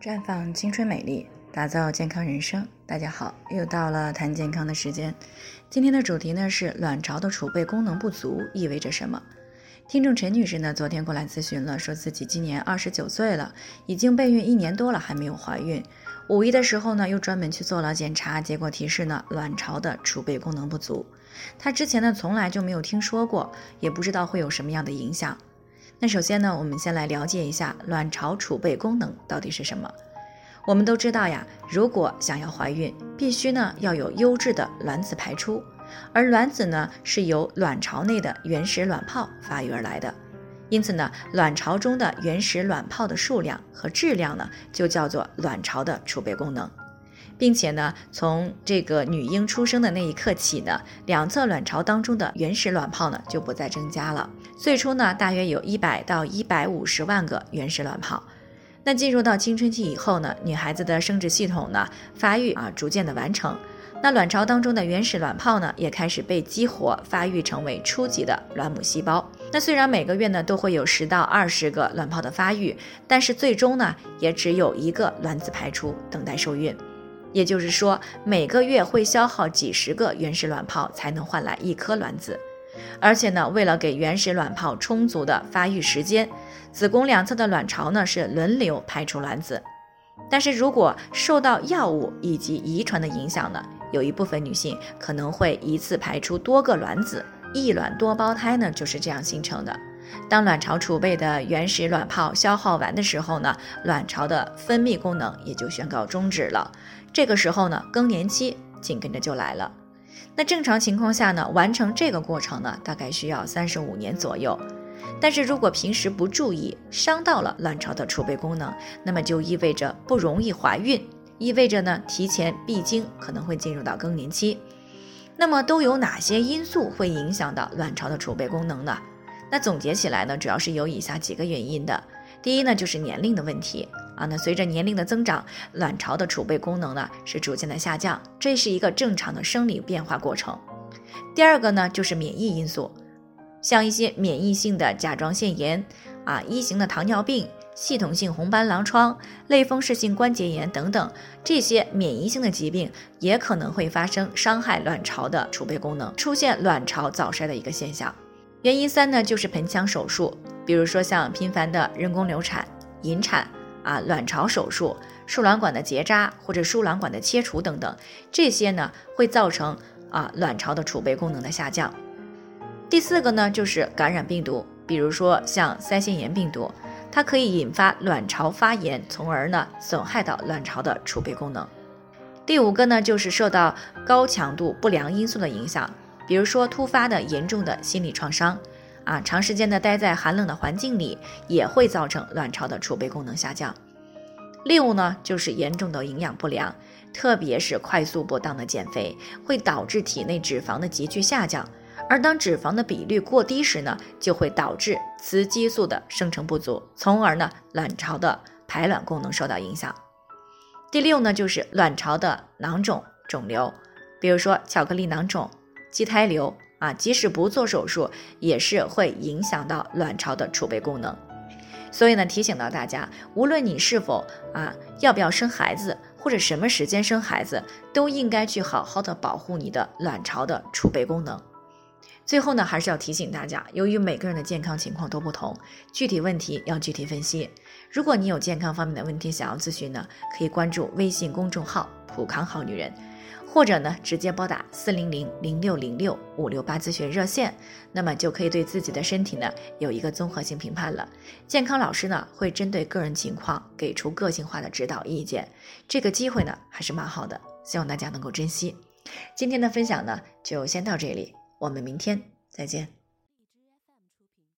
绽放青春美丽，打造健康人生。大家好，又到了谈健康的时间。今天的主题呢是卵巢的储备功能不足意味着什么？听众陈女士呢昨天过来咨询了，说自己今年二十九岁了，已经备孕一年多了还没有怀孕。五一的时候呢又专门去做了检查，结果提示呢卵巢的储备功能不足。她之前呢从来就没有听说过，也不知道会有什么样的影响。那首先呢，我们先来了解一下卵巢储备功能到底是什么。我们都知道呀，如果想要怀孕，必须呢要有优质的卵子排出，而卵子呢是由卵巢内的原始卵泡发育而来的，因此呢，卵巢中的原始卵泡的数量和质量呢就叫做卵巢的储备功能。并且呢，从这个女婴出生的那一刻起呢，两侧卵巢当中的原始卵泡呢就不再增加了。最初呢，大约有一百到一百五十万个原始卵泡。那进入到青春期以后呢，女孩子的生殖系统呢发育啊逐渐的完成，那卵巢当中的原始卵泡呢也开始被激活，发育成为初级的卵母细胞。那虽然每个月呢都会有十到二十个卵泡的发育，但是最终呢也只有一个卵子排出，等待受孕。也就是说，每个月会消耗几十个原始卵泡才能换来一颗卵子，而且呢，为了给原始卵泡充足的发育时间，子宫两侧的卵巢呢是轮流排出卵子。但是如果受到药物以及遗传的影响呢，有一部分女性可能会一次排出多个卵子，一卵多胞胎呢就是这样形成的。当卵巢储备的原始卵泡消耗完的时候呢，卵巢的分泌功能也就宣告终止了。这个时候呢，更年期紧跟着就来了。那正常情况下呢，完成这个过程呢，大概需要三十五年左右。但是如果平时不注意，伤到了卵巢的储备功能，那么就意味着不容易怀孕，意味着呢，提前闭经可能会进入到更年期。那么都有哪些因素会影响到卵巢的储备功能呢？那总结起来呢，主要是有以下几个原因的。第一呢，就是年龄的问题啊。那随着年龄的增长，卵巢的储备功能呢是逐渐的下降，这是一个正常的生理变化过程。第二个呢，就是免疫因素，像一些免疫性的甲状腺炎啊、一型的糖尿病、系统性红斑狼疮、类风湿性关节炎等等，这些免疫性的疾病也可能会发生伤害卵巢的储备功能，出现卵巢早衰的一个现象。原因三呢，就是盆腔手术，比如说像频繁的人工流产、引产啊、卵巢手术、输卵管的结扎或者输卵管的切除等等，这些呢会造成啊卵巢的储备功能的下降。第四个呢，就是感染病毒，比如说像腮腺炎病毒，它可以引发卵巢发炎，从而呢损害到卵巢的储备功能。第五个呢，就是受到高强度不良因素的影响。比如说突发的严重的心理创伤，啊，长时间的待在寒冷的环境里也会造成卵巢的储备功能下降。六呢，就是严重的营养不良，特别是快速不当的减肥，会导致体内脂肪的急剧下降。而当脂肪的比率过低时呢，就会导致雌激素的生成不足，从而呢，卵巢的排卵功能受到影响。第六呢，就是卵巢的囊肿肿瘤，比如说巧克力囊肿。畸胎瘤啊，即使不做手术，也是会影响到卵巢的储备功能。所以呢，提醒到大家，无论你是否啊要不要生孩子，或者什么时间生孩子，都应该去好好的保护你的卵巢的储备功能。最后呢，还是要提醒大家，由于每个人的健康情况都不同，具体问题要具体分析。如果你有健康方面的问题想要咨询呢，可以关注微信公众号“普康好女人”。或者呢，直接拨打四零零零六零六五六八咨询热线，那么就可以对自己的身体呢有一个综合性评判了。健康老师呢会针对个人情况给出个性化的指导意见，这个机会呢还是蛮好的，希望大家能够珍惜。今天的分享呢就先到这里，我们明天再见。